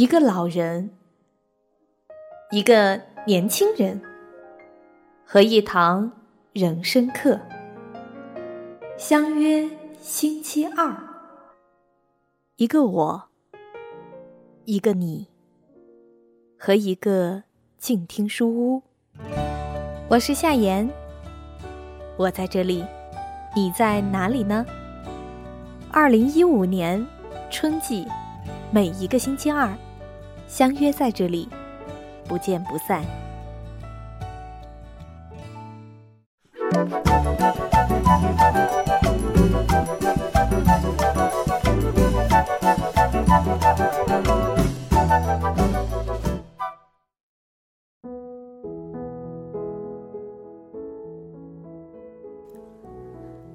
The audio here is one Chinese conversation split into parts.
一个老人，一个年轻人，和一堂人生课，相约星期二。一个我，一个你，和一个静听书屋。我是夏言，我在这里，你在哪里呢？二零一五年春季。每一个星期二，相约在这里，不见不散。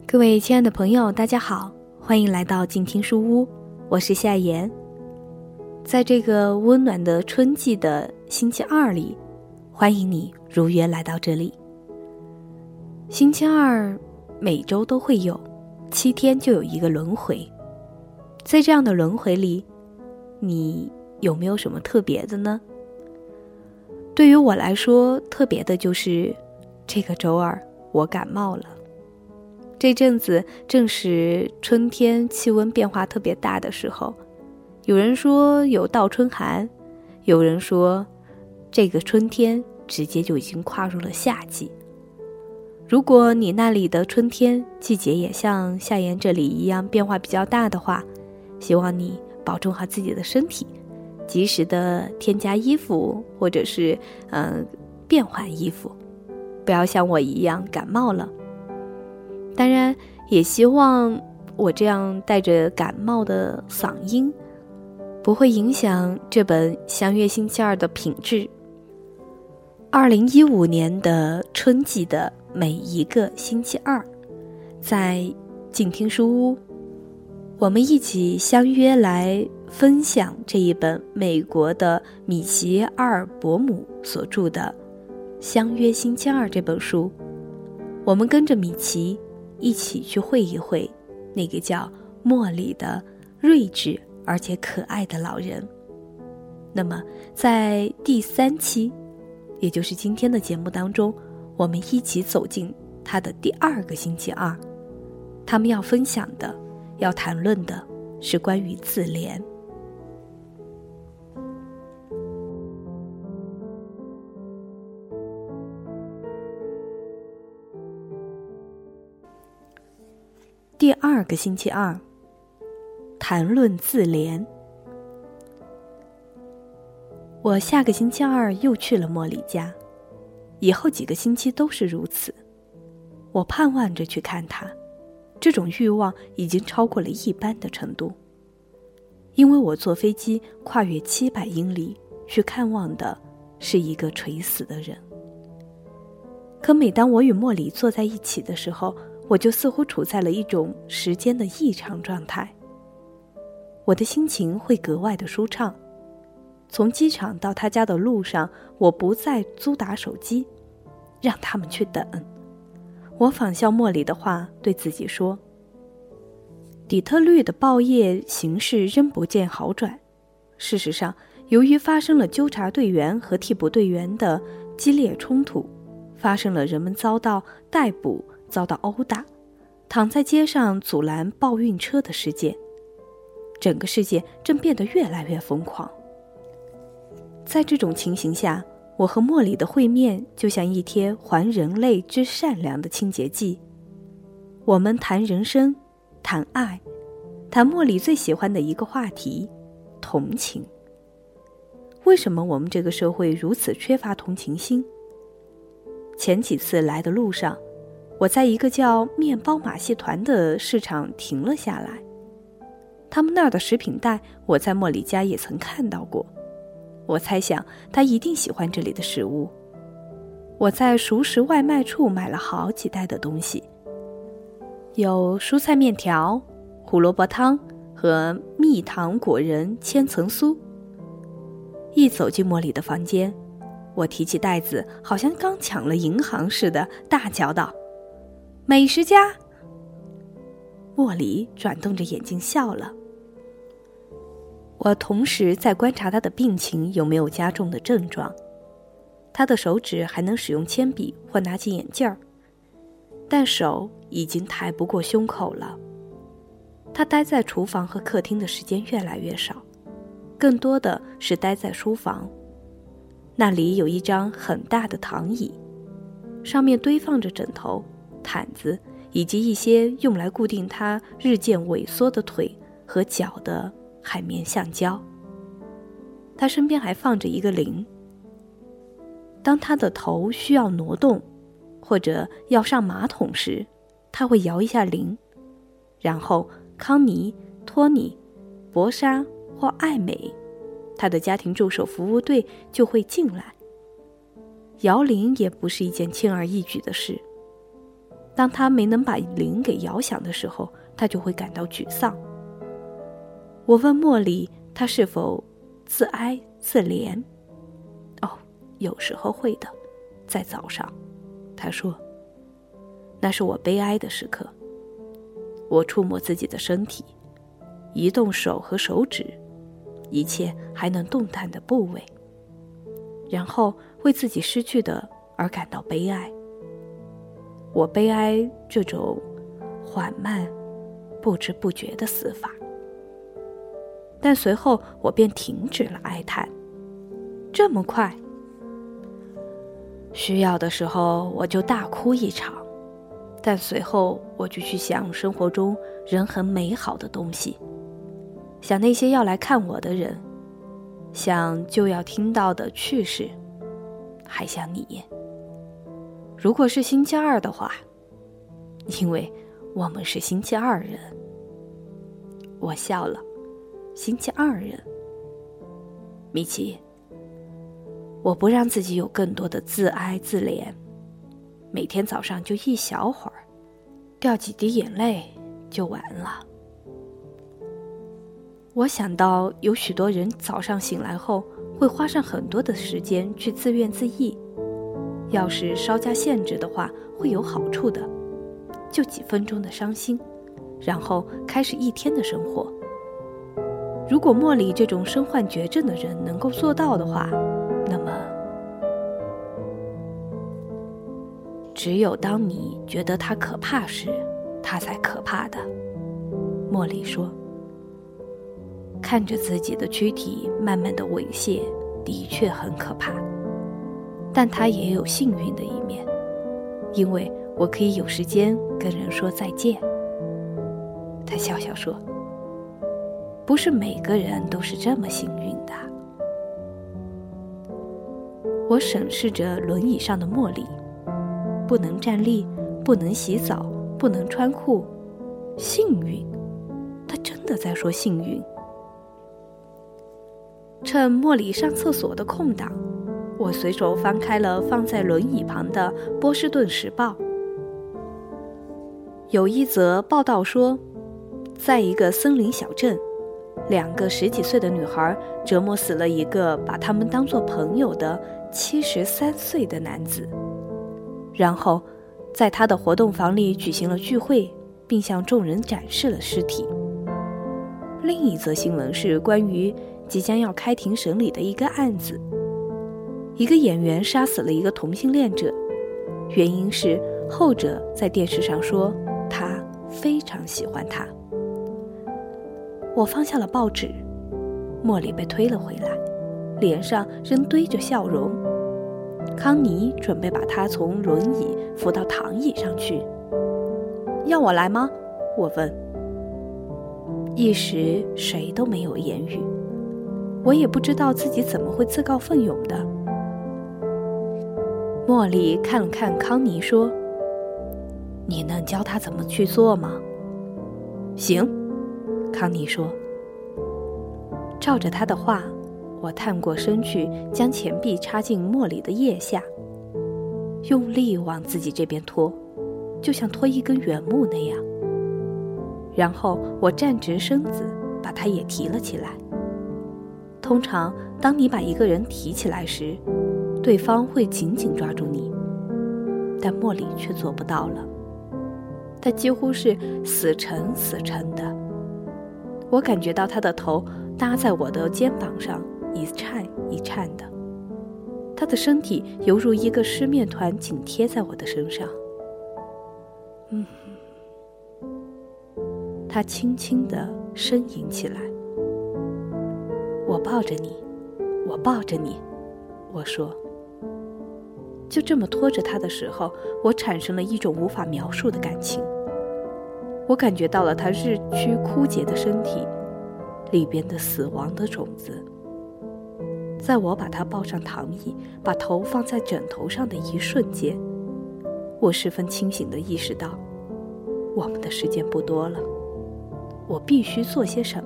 各位亲爱的朋友，大家好，欢迎来到静听书屋，我是夏言。在这个温暖的春季的星期二里，欢迎你如约来到这里。星期二每周都会有，七天就有一个轮回。在这样的轮回里，你有没有什么特别的呢？对于我来说，特别的就是这个周二我感冒了。这阵子正是春天气温变化特别大的时候。有人说有倒春寒，有人说这个春天直接就已经跨入了夏季。如果你那里的春天季节也像夏言这里一样变化比较大的话，希望你保重好自己的身体，及时的添加衣服或者是嗯变换衣服，不要像我一样感冒了。当然，也希望我这样带着感冒的嗓音。不会影响这本《相约星期二》的品质。二零一五年的春季的每一个星期二，在静听书屋，我们一起相约来分享这一本美国的米奇·阿尔伯姆所著的《相约星期二》这本书。我们跟着米奇一起去会一会那个叫莫里的睿智。而且可爱的老人。那么，在第三期，也就是今天的节目当中，我们一起走进他的第二个星期二。他们要分享的、要谈论的是关于自怜。第二个星期二。谈论自怜。我下个星期二又去了莫里家，以后几个星期都是如此。我盼望着去看他，这种欲望已经超过了一般的程度。因为我坐飞机跨越七百英里去看望的是一个垂死的人。可每当我与莫里坐在一起的时候，我就似乎处在了一种时间的异常状态。我的心情会格外的舒畅。从机场到他家的路上，我不再租打手机，让他们去等。我仿效莫里的话对自己说：“底特律的报业形势仍不见好转。事实上，由于发生了纠察队员和替补队员的激烈冲突，发生了人们遭到逮捕、遭到殴打、躺在街上阻拦报运车的事件。”整个世界正变得越来越疯狂。在这种情形下，我和莫里的会面就像一贴还人类之善良的清洁剂。我们谈人生，谈爱，谈莫里最喜欢的一个话题——同情。为什么我们这个社会如此缺乏同情心？前几次来的路上，我在一个叫“面包马戏团”的市场停了下来。他们那儿的食品袋，我在莫里家也曾看到过。我猜想他一定喜欢这里的食物。我在熟食外卖处买了好几袋的东西，有蔬菜面条、胡萝卜汤和蜜糖果仁千层酥。一走进莫里的房间，我提起袋子，好像刚抢了银行似的，大叫道：“美食家！”莫里转动着眼睛笑了。我同时在观察他的病情有没有加重的症状。他的手指还能使用铅笔或拿起眼镜儿，但手已经抬不过胸口了。他待在厨房和客厅的时间越来越少，更多的是待在书房。那里有一张很大的躺椅，上面堆放着枕头、毯子以及一些用来固定他日渐萎缩的腿和脚的海绵橡胶。他身边还放着一个铃。当他的头需要挪动，或者要上马桶时，他会摇一下铃，然后康妮、托尼、博莎或艾美，他的家庭助手服务队就会进来。摇铃也不是一件轻而易举的事。当他没能把铃给摇响的时候，他就会感到沮丧。我问茉莉，他是否自哀自怜？哦有时候会的，在早上，他说：“那是我悲哀的时刻。我触摸自己的身体，移动手和手指，一切还能动弹的部位，然后为自己失去的而感到悲哀。我悲哀这种缓慢、不知不觉的死法。但随后我便停止了哀叹。这么快？”需要的时候，我就大哭一场，但随后我就去想生活中人很美好的东西，想那些要来看我的人，想就要听到的趣事，还想你。如果是星期二的话，因为我们是星期二人，我笑了。星期二人，米奇。我不让自己有更多的自哀自怜，每天早上就一小会儿，掉几滴眼泪就完了。我想到有许多人早上醒来后会花上很多的时间去自怨自艾，要是稍加限制的话会有好处的，就几分钟的伤心，然后开始一天的生活。如果莫里这种身患绝症的人能够做到的话。那么，只有当你觉得他可怕时，他才可怕的。茉莉说：“看着自己的躯体慢慢的猥亵，的确很可怕，但它也有幸运的一面，因为我可以有时间跟人说再见。”他笑笑说：“不是每个人都是这么幸运的。”我审视着轮椅上的茉莉，不能站立，不能洗澡，不能穿裤，幸运。他真的在说幸运。趁茉莉上厕所的空档，我随手翻开了放在轮椅旁的《波士顿时报》。有一则报道说，在一个森林小镇，两个十几岁的女孩折磨死了一个把他们当作朋友的。七十三岁的男子，然后在他的活动房里举行了聚会，并向众人展示了尸体。另一则新闻是关于即将要开庭审理的一个案子：一个演员杀死了一个同性恋者，原因是后者在电视上说他非常喜欢他。我放下了报纸，茉莉被推了回来，脸上仍堆着笑容。康妮准备把他从轮椅扶到躺椅上去。要我来吗？我问。一时谁都没有言语，我也不知道自己怎么会自告奋勇的。茉莉看了看康妮，说：“你能教他怎么去做吗？”行，康妮说。照着他的话。我探过身去，将钱币插进茉莉的腋下，用力往自己这边拖，就像拖一根原木那样。然后我站直身子，把他也提了起来。通常，当你把一个人提起来时，对方会紧紧抓住你，但茉莉却做不到了。她几乎是死沉死沉的。我感觉到她的头搭在我的肩膀上，一颤一颤的。他的身体犹如一个湿面团，紧贴在我的身上。嗯，他轻轻的呻吟起来。我抱着你，我抱着你，我说。就这么拖着他的时候，我产生了一种无法描述的感情。我感觉到了他日趋枯竭的身体里边的死亡的种子。在我把他抱上躺椅，把头放在枕头上的一瞬间，我十分清醒地意识到，我们的时间不多了，我必须做些什么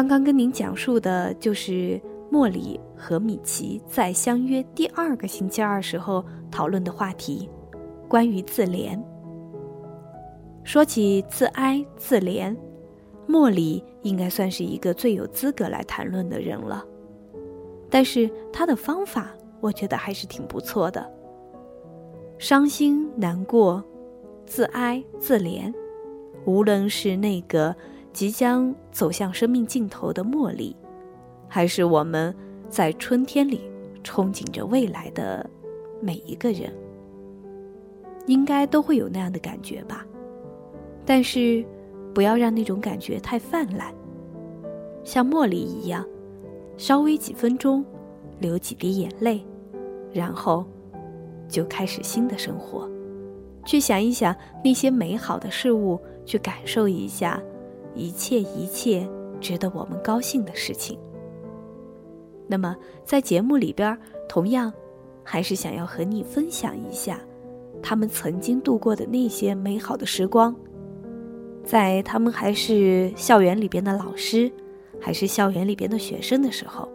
刚刚跟您讲述的就是莫里和米奇在相约第二个星期二时候讨论的话题，关于自怜。说起自哀自怜，莫里应该算是一个最有资格来谈论的人了。但是他的方法，我觉得还是挺不错的。伤心难过，自哀自怜，无论是那个。即将走向生命尽头的茉莉，还是我们在春天里憧憬着未来的每一个人，应该都会有那样的感觉吧。但是，不要让那种感觉太泛滥，像茉莉一样，稍微几分钟，流几滴眼泪，然后就开始新的生活，去想一想那些美好的事物，去感受一下。一切一切值得我们高兴的事情。那么，在节目里边，同样还是想要和你分享一下他们曾经度过的那些美好的时光。在他们还是校园里边的老师，还是校园里边的学生的时候，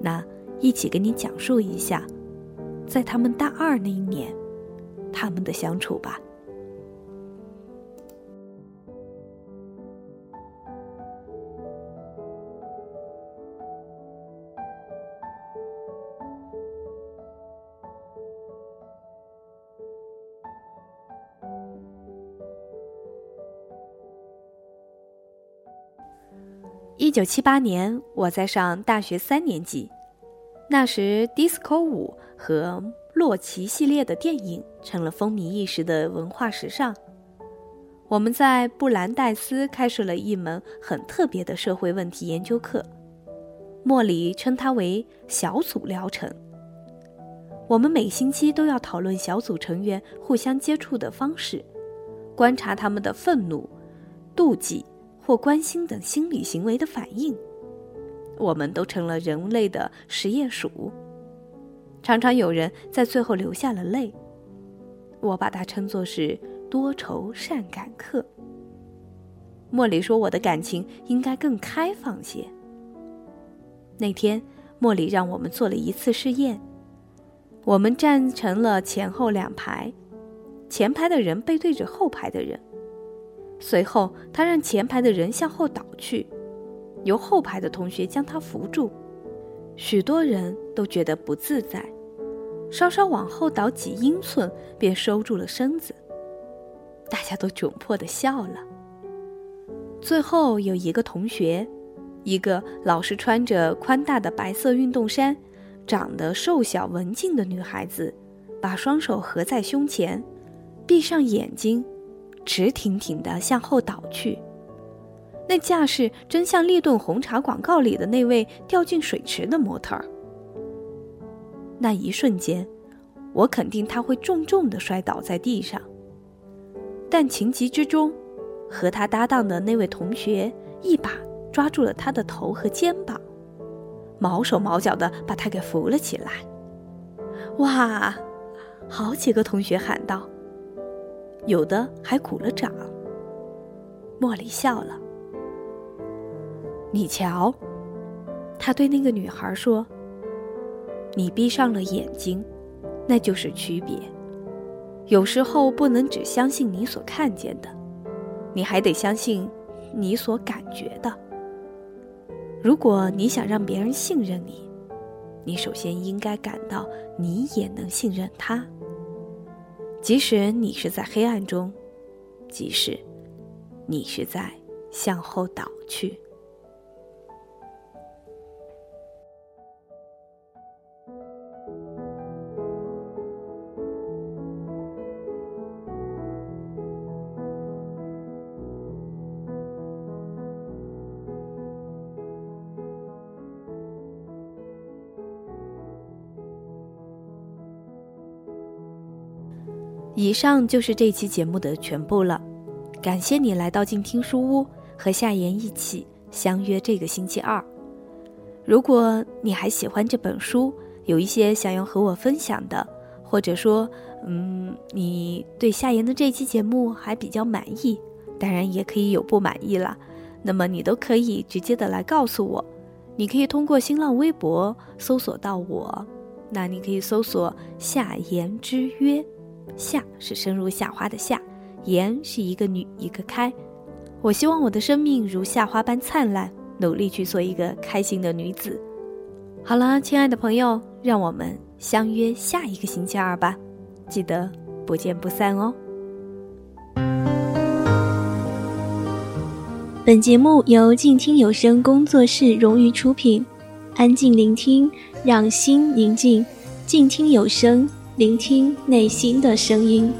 那一起给你讲述一下，在他们大二那一年，他们的相处吧。一九七八年，我在上大学三年级，那时 disco 舞和洛奇系列的电影成了风靡一时的文化时尚。我们在布兰代斯开设了一门很特别的社会问题研究课，莫里称它为小组疗程。我们每星期都要讨论小组成员互相接触的方式，观察他们的愤怒、妒忌。或关心等心理行为的反应，我们都成了人类的实验鼠。常常有人在最后流下了泪，我把它称作是多愁善感课。莫里说：“我的感情应该更开放些。”那天，莫里让我们做了一次试验，我们站成了前后两排，前排的人背对着后排的人。随后，他让前排的人向后倒去，由后排的同学将他扶住。许多人都觉得不自在，稍稍往后倒几英寸，便收住了身子。大家都窘迫地笑了。最后有一个同学，一个老是穿着宽大的白色运动衫、长得瘦小文静的女孩子，把双手合在胸前，闭上眼睛。直挺挺地向后倒去，那架势真像利顿红茶广告里的那位掉进水池的模特儿。那一瞬间，我肯定他会重重地摔倒在地上。但情急之中，和他搭档的那位同学一把抓住了他的头和肩膀，毛手毛脚地把他给扶了起来。哇！好几个同学喊道。有的还鼓了掌。茉莉笑了。你瞧，他对那个女孩说：“你闭上了眼睛，那就是区别。有时候不能只相信你所看见的，你还得相信你所感觉的。如果你想让别人信任你，你首先应该感到你也能信任他，即使你是在黑暗中，即使你是在向后倒去。以上就是这期节目的全部了，感谢你来到静听书屋，和夏言一起相约这个星期二。如果你还喜欢这本书，有一些想要和我分享的，或者说，嗯，你对夏言的这期节目还比较满意，当然也可以有不满意了，那么你都可以直接的来告诉我。你可以通过新浪微博搜索到我，那你可以搜索夏言之约。夏是生如夏花的夏，言是一个女一个开。我希望我的生命如夏花般灿烂，努力去做一个开心的女子。好了，亲爱的朋友，让我们相约下一个星期二吧，记得不见不散哦。本节目由静听有声工作室荣誉出品，安静聆听，让心宁静，静听有声。聆听内心的声音。